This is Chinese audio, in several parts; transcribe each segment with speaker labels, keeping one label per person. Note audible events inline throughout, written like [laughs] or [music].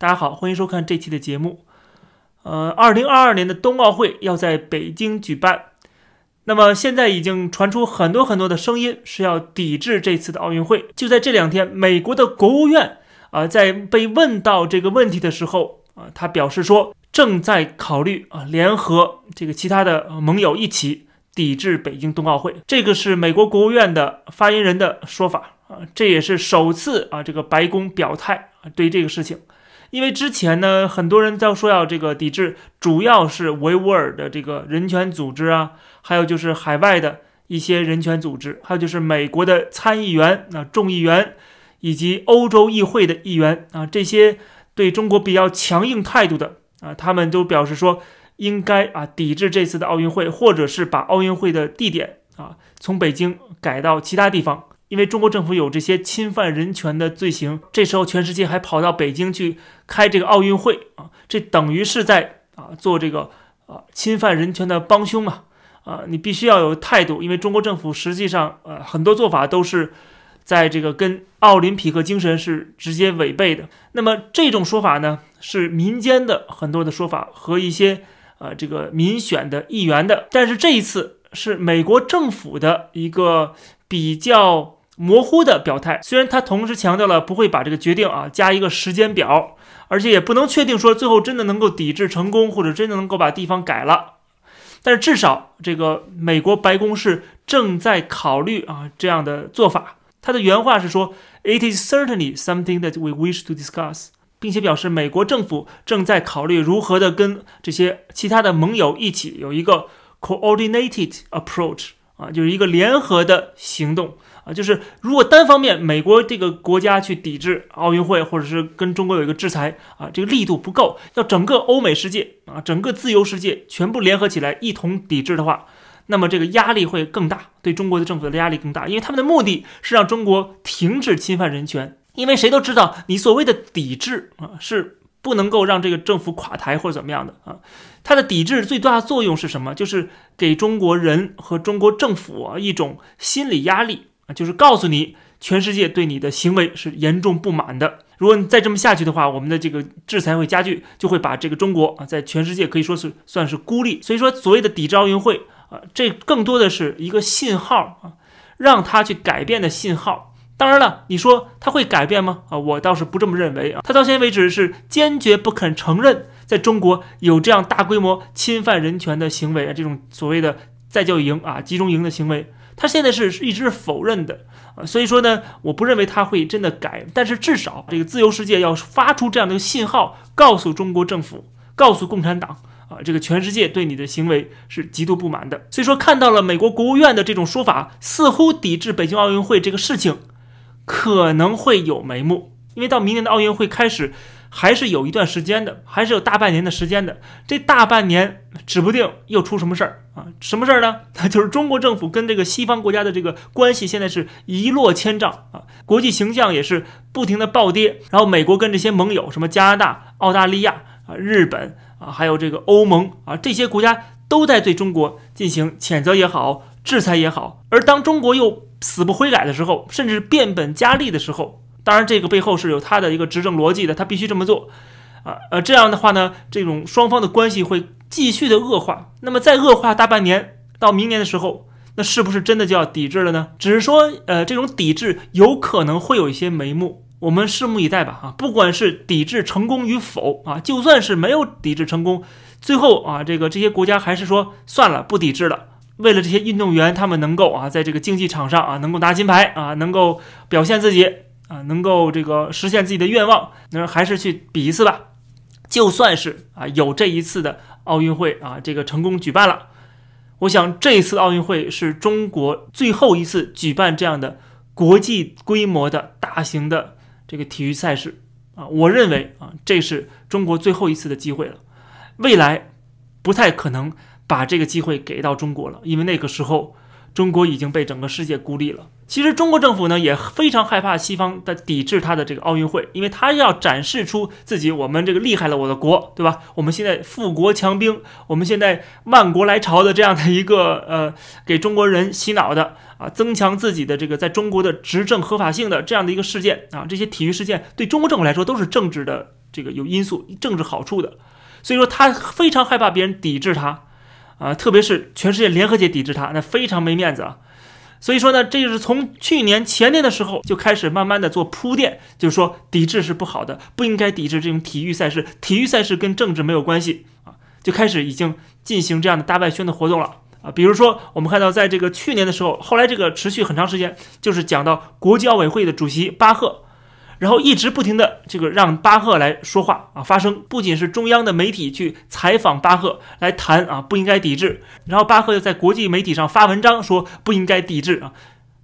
Speaker 1: 大家好，欢迎收看这期的节目。呃，二零二二年的冬奥会要在北京举办，那么现在已经传出很多很多的声音是要抵制这次的奥运会。就在这两天，美国的国务院啊，在被问到这个问题的时候啊，他表示说正在考虑啊，联合这个其他的盟友一起抵制北京冬奥会。这个是美国国务院的发言人的说法。啊，这也是首次啊，这个白宫表态啊，对这个事情，因为之前呢，很多人都说要这个抵制，主要是维吾尔的这个人权组织啊，还有就是海外的一些人权组织，还有就是美国的参议员、啊众议员以及欧洲议会的议员啊，这些对中国比较强硬态度的啊，他们都表示说应该啊抵制这次的奥运会，或者是把奥运会的地点啊从北京改到其他地方。因为中国政府有这些侵犯人权的罪行，这时候全世界还跑到北京去开这个奥运会啊，这等于是在啊做这个啊侵犯人权的帮凶嘛啊，你必须要有态度，因为中国政府实际上呃很多做法都是在这个跟奥林匹克精神是直接违背的。那么这种说法呢，是民间的很多的说法和一些呃这个民选的议员的，但是这一次是美国政府的一个比较。模糊的表态，虽然他同时强调了不会把这个决定啊加一个时间表，而且也不能确定说最后真的能够抵制成功，或者真的能够把地方改了，但是至少这个美国白宫是正在考虑啊这样的做法。他的原话是说：“It is certainly something that we wish to discuss，并且表示美国政府正在考虑如何的跟这些其他的盟友一起有一个 coordinated approach 啊，就是一个联合的行动。”啊，就是如果单方面美国这个国家去抵制奥运会，或者是跟中国有一个制裁啊，这个力度不够，要整个欧美世界啊，整个自由世界全部联合起来一同抵制的话，那么这个压力会更大，对中国的政府的压力更大，因为他们的目的是让中国停止侵犯人权，因为谁都知道，你所谓的抵制啊，是不能够让这个政府垮台或者怎么样的啊，它的抵制最大的作用是什么？就是给中国人和中国政府啊一种心理压力。就是告诉你，全世界对你的行为是严重不满的。如果你再这么下去的话，我们的这个制裁会加剧，就会把这个中国啊，在全世界可以说是算是孤立。所以说，所谓的抵制奥运会啊，这更多的是一个信号啊，让他去改变的信号。当然了，你说他会改变吗？啊，我倒是不这么认为啊。他到现在为止是坚决不肯承认，在中国有这样大规模侵犯人权的行为啊，这种所谓的在教育营啊、集中营的行为。他现在是一直否认的啊，所以说呢，我不认为他会真的改，但是至少这个自由世界要发出这样的信号，告诉中国政府，告诉共产党啊，这个全世界对你的行为是极度不满的。所以说，看到了美国国务院的这种说法，似乎抵制北京奥运会这个事情可能会有眉目，因为到明年的奥运会开始。还是有一段时间的，还是有大半年的时间的。这大半年指不定又出什么事儿啊？什么事儿呢？那 [laughs] 就是中国政府跟这个西方国家的这个关系现在是一落千丈啊，国际形象也是不停的暴跌。然后美国跟这些盟友，什么加拿大、澳大利亚啊、日本啊，还有这个欧盟啊，这些国家都在对中国进行谴责也好，制裁也好。而当中国又死不悔改的时候，甚至变本加厉的时候。当然，这个背后是有他的一个执政逻辑的，他必须这么做，啊呃，这样的话呢，这种双方的关系会继续的恶化。那么再恶化大半年到明年的时候，那是不是真的就要抵制了呢？只是说，呃，这种抵制有可能会有一些眉目，我们拭目以待吧。啊，不管是抵制成功与否啊，就算是没有抵制成功，最后啊，这个这些国家还是说算了，不抵制了。为了这些运动员，他们能够啊，在这个竞技场上啊，能够拿金牌啊，能够 [laughs] 表现自己。啊，能够这个实现自己的愿望，那还是去比一次吧。就算是啊，有这一次的奥运会啊，这个成功举办了，我想这一次奥运会是中国最后一次举办这样的国际规模的大型的这个体育赛事啊。我认为啊，这是中国最后一次的机会了，未来不太可能把这个机会给到中国了，因为那个时候中国已经被整个世界孤立了。其实中国政府呢也非常害怕西方的抵制他的这个奥运会，因为他要展示出自己我们这个厉害了我的国，对吧？我们现在富国强兵，我们现在万国来朝的这样的一个呃，给中国人洗脑的啊，增强自己的这个在中国的执政合法性的这样的一个事件啊，这些体育事件对中国政府来说都是政治的这个有因素、政治好处的，所以说他非常害怕别人抵制他啊，特别是全世界联合起抵制他，那非常没面子啊。所以说呢，这就是从去年前年的时候就开始慢慢的做铺垫，就是说抵制是不好的，不应该抵制这种体育赛事，体育赛事跟政治没有关系啊，就开始已经进行这样的大外宣的活动了啊。比如说，我们看到在这个去年的时候，后来这个持续很长时间，就是讲到国际奥委会的主席巴赫。然后一直不停的这个让巴赫来说话啊，发声，不仅是中央的媒体去采访巴赫来谈啊，不应该抵制，然后巴赫又在国际媒体上发文章说不应该抵制啊，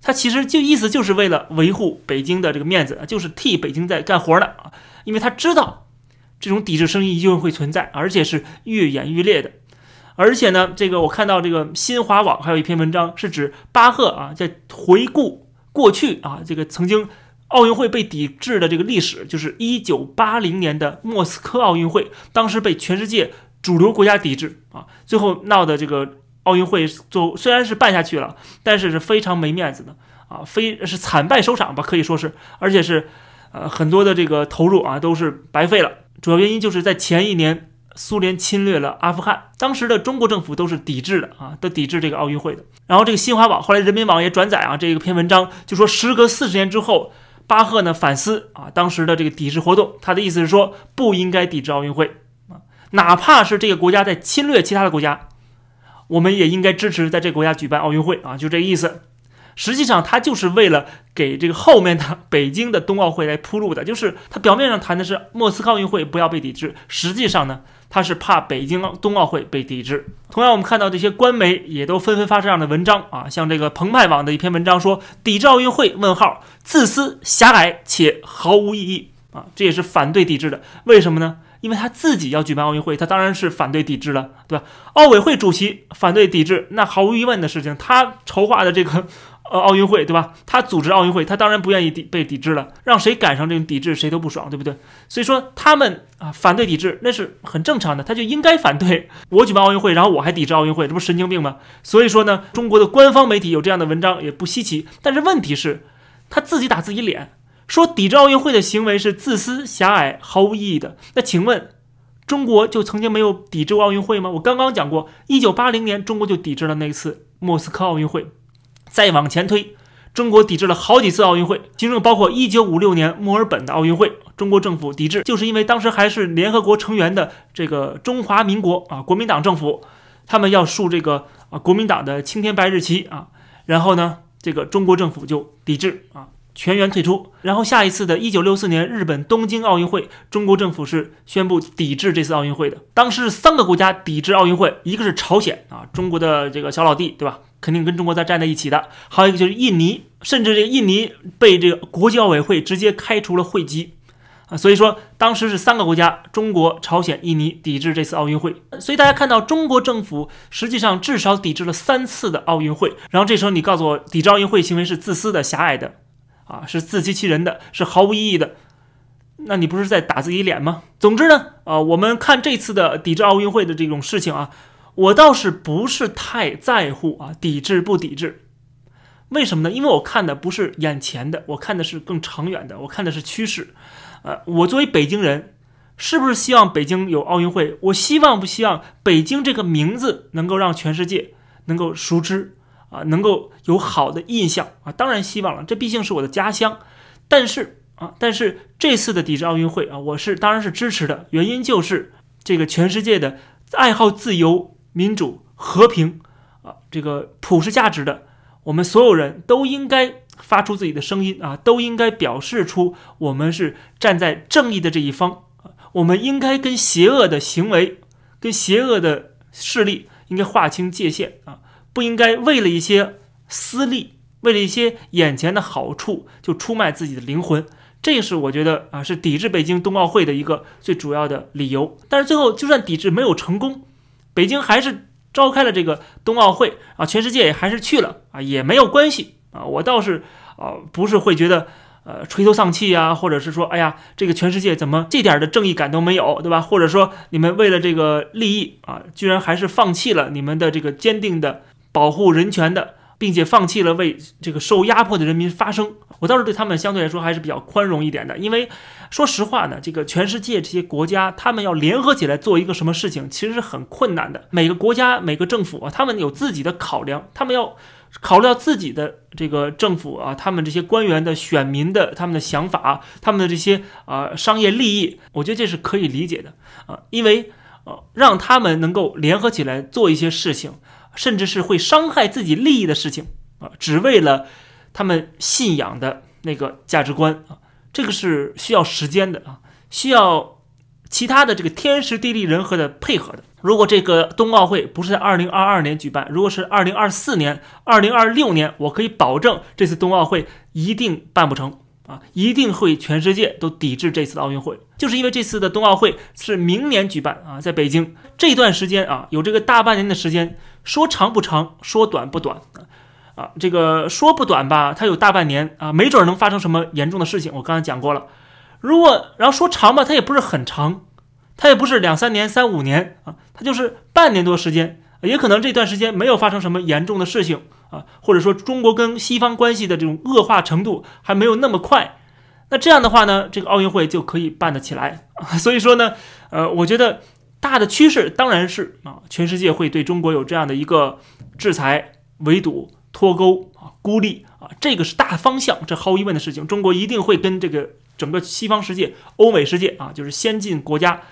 Speaker 1: 他其实就意思就是为了维护北京的这个面子，就是替北京在干活呢啊，因为他知道这种抵制声音一定会存在，而且是愈演愈烈的，而且呢，这个我看到这个新华网还有一篇文章是指巴赫啊在回顾过去啊，这个曾经。奥运会被抵制的这个历史，就是一九八零年的莫斯科奥运会，当时被全世界主流国家抵制啊，最后闹的这个奥运会，就虽然是办下去了，但是是非常没面子的啊，非是惨败收场吧，可以说是，而且是呃很多的这个投入啊都是白费了。主要原因就是在前一年苏联侵略了阿富汗，当时的中国政府都是抵制的啊，都抵制这个奥运会的。然后这个新华网后来人民网也转载啊这一篇文章，就说时隔四十年之后。巴赫呢反思啊，当时的这个抵制活动，他的意思是说不应该抵制奥运会啊，哪怕是这个国家在侵略其他的国家，我们也应该支持在这个国家举办奥运会啊，就这个意思。实际上，他就是为了给这个后面的北京的冬奥会来铺路的，就是他表面上谈的是莫斯科奥运会不要被抵制，实际上呢。他是怕北京冬奥会被抵制。同样，我们看到这些官媒也都纷纷发这样的文章啊，像这个澎湃网的一篇文章说：“抵制奥运会？问号，自私、狭隘且毫无意义啊！”这也是反对抵制的。为什么呢？因为他自己要举办奥运会，他当然是反对抵制了，对吧？奥委会主席反对抵制，那毫无疑问的事情，他筹划的这个。呃，奥运会对吧？他组织奥运会，他当然不愿意抵被抵制了。让谁赶上这种抵制，谁都不爽，对不对？所以说他们啊反对抵制，那是很正常的，他就应该反对。[laughs] 我举办奥运会，然后我还抵制奥运会，这不神经病吗？所以说呢，中国的官方媒体有这样的文章也不稀奇。但是问题是，他自己打自己脸，说抵制奥运会的行为是自私、狭隘、毫无意义的。那请问，中国就曾经没有抵制过奥运会吗？我刚刚讲过，一九八零年中国就抵制了那次莫斯科奥运会。再往前推，中国抵制了好几次奥运会，其中包括1956年墨尔本的奥运会。中国政府抵制，就是因为当时还是联合国成员的这个中华民国啊，国民党政府，他们要竖这个啊国民党的青天白日旗啊，然后呢，这个中国政府就抵制啊，全员退出。然后下一次的1964年日本东京奥运会，中国政府是宣布抵制这次奥运会的。当时三个国家抵制奥运会，一个是朝鲜啊，中国的这个小老弟，对吧？肯定跟中国在站在一起的，还有一个就是印尼，甚至这个印尼被这个国际奥委会直接开除了会籍。啊，所以说当时是三个国家，中国、朝鲜、印尼抵制这次奥运会，所以大家看到中国政府实际上至少抵制了三次的奥运会，然后这时候你告诉我抵制奥运会行为是自私的、狭隘的，啊，是自欺欺人的，是毫无意义的，那你不是在打自己脸吗？总之呢，啊，我们看这次的抵制奥运会的这种事情啊。我倒是不是太在乎啊，抵制不抵制？为什么呢？因为我看的不是眼前的，我看的是更长远的，我看的是趋势。呃，我作为北京人，是不是希望北京有奥运会？我希望不希望北京这个名字能够让全世界能够熟知啊，能够有好的印象啊？当然希望了，这毕竟是我的家乡。但是啊，但是这次的抵制奥运会啊，我是当然是支持的，原因就是这个全世界的爱好自由。民主、和平，啊，这个普世价值的，我们所有人都应该发出自己的声音啊，都应该表示出我们是站在正义的这一方，我们应该跟邪恶的行为、跟邪恶的势力应该划清界限啊，不应该为了一些私利、为了一些眼前的好处就出卖自己的灵魂。这是我觉得啊，是抵制北京冬奥会的一个最主要的理由。但是最后，就算抵制没有成功。北京还是召开了这个冬奥会啊，全世界也还是去了啊，也没有关系啊，我倒是啊不是会觉得呃垂头丧气啊，或者是说哎呀这个全世界怎么这点的正义感都没有，对吧？或者说你们为了这个利益啊，居然还是放弃了你们的这个坚定的保护人权的。并且放弃了为这个受压迫的人民发声，我倒是对他们相对来说还是比较宽容一点的。因为说实话呢，这个全世界这些国家，他们要联合起来做一个什么事情，其实是很困难的。每个国家、每个政府啊，他们有自己的考量，他们要考虑到自己的这个政府啊，他们这些官员的选民的他们的想法，他们的这些啊商业利益，我觉得这是可以理解的啊。因为呃，让他们能够联合起来做一些事情。甚至是会伤害自己利益的事情啊，只为了他们信仰的那个价值观啊，这个是需要时间的啊，需要其他的这个天时地利人和的配合的。如果这个冬奥会不是在二零二二年举办，如果是二零二四年、二零二六年，我可以保证这次冬奥会一定办不成。啊，一定会全世界都抵制这次的奥运会，就是因为这次的冬奥会是明年举办啊，在北京这段时间啊，有这个大半年的时间，说长不长，说短不短啊，啊这个说不短吧，它有大半年啊，没准能发生什么严重的事情。我刚才讲过了，如果然后说长吧，它也不是很长，它也不是两三年、三五年啊，它就是半年多时间，也可能这段时间没有发生什么严重的事情。啊，或者说中国跟西方关系的这种恶化程度还没有那么快，那这样的话呢，这个奥运会就可以办得起来啊。[laughs] 所以说呢，呃，我觉得大的趋势当然是啊，全世界会对中国有这样的一个制裁、围堵、脱钩啊、孤立啊，这个是大方向，这毫无疑问的事情。中国一定会跟这个整个西方世界、欧美世界啊，就是先进国家，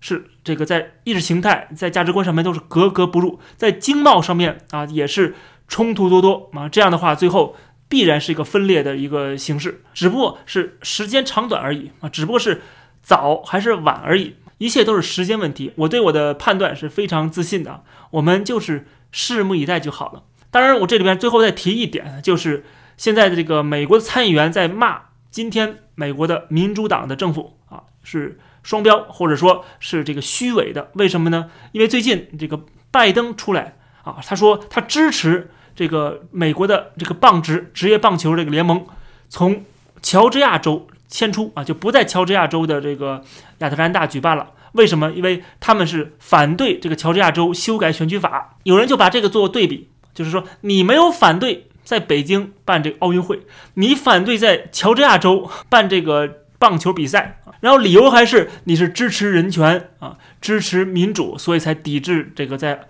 Speaker 1: 是这个在意识形态、在价值观上面都是格格不入，在经贸上面啊也是。冲突多多啊，这样的话，最后必然是一个分裂的一个形式，只不过是时间长短而已啊，只不过是早还是晚而已，一切都是时间问题。我对我的判断是非常自信的，我们就是拭目以待就好了。当然，我这里边最后再提一点，就是现在的这个美国的参议员在骂今天美国的民主党的政府啊，是双标或者说是这个虚伪的。为什么呢？因为最近这个拜登出来啊，他说他支持。这个美国的这个棒职职业棒球这个联盟从乔治亚州迁出啊，就不在乔治亚州的这个亚特兰大举办了。为什么？因为他们是反对这个乔治亚州修改选举法。有人就把这个做对比，就是说你没有反对在北京办这个奥运会，你反对在乔治亚州办这个棒球比赛，然后理由还是你是支持人权啊，支持民主，所以才抵制这个在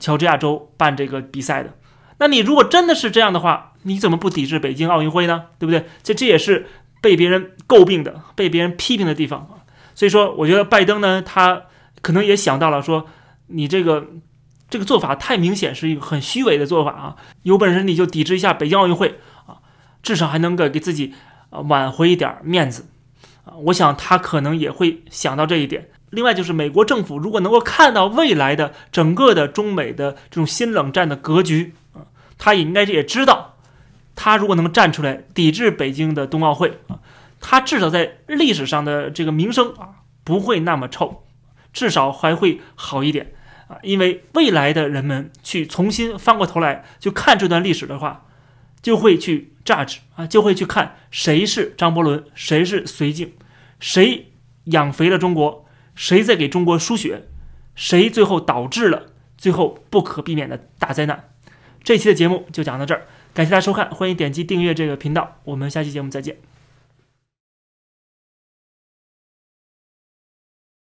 Speaker 1: 乔治亚州办这个比赛的。那你如果真的是这样的话，你怎么不抵制北京奥运会呢？对不对？这这也是被别人诟病的、被别人批评的地方啊。所以说，我觉得拜登呢，他可能也想到了，说你这个这个做法太明显是一个很虚伪的做法啊。有本事你就抵制一下北京奥运会啊，至少还能够给自己啊挽回一点面子啊。我想他可能也会想到这一点。另外就是美国政府如果能够看到未来的整个的中美的这种新冷战的格局啊。他也应该也知道，他如果能站出来抵制北京的冬奥会啊，他至少在历史上的这个名声啊不会那么臭，至少还会好一点啊。因为未来的人们去重新翻过头来就看这段历史的话，就会去 judge 啊，就会去看谁是张伯伦，谁是绥靖，谁养肥了中国，谁在给中国输血，谁最后导致了最后不可避免的大灾难。这期的节目就讲到这儿，感谢大家收看，欢迎点击订阅这个频道，我们下期节目再见。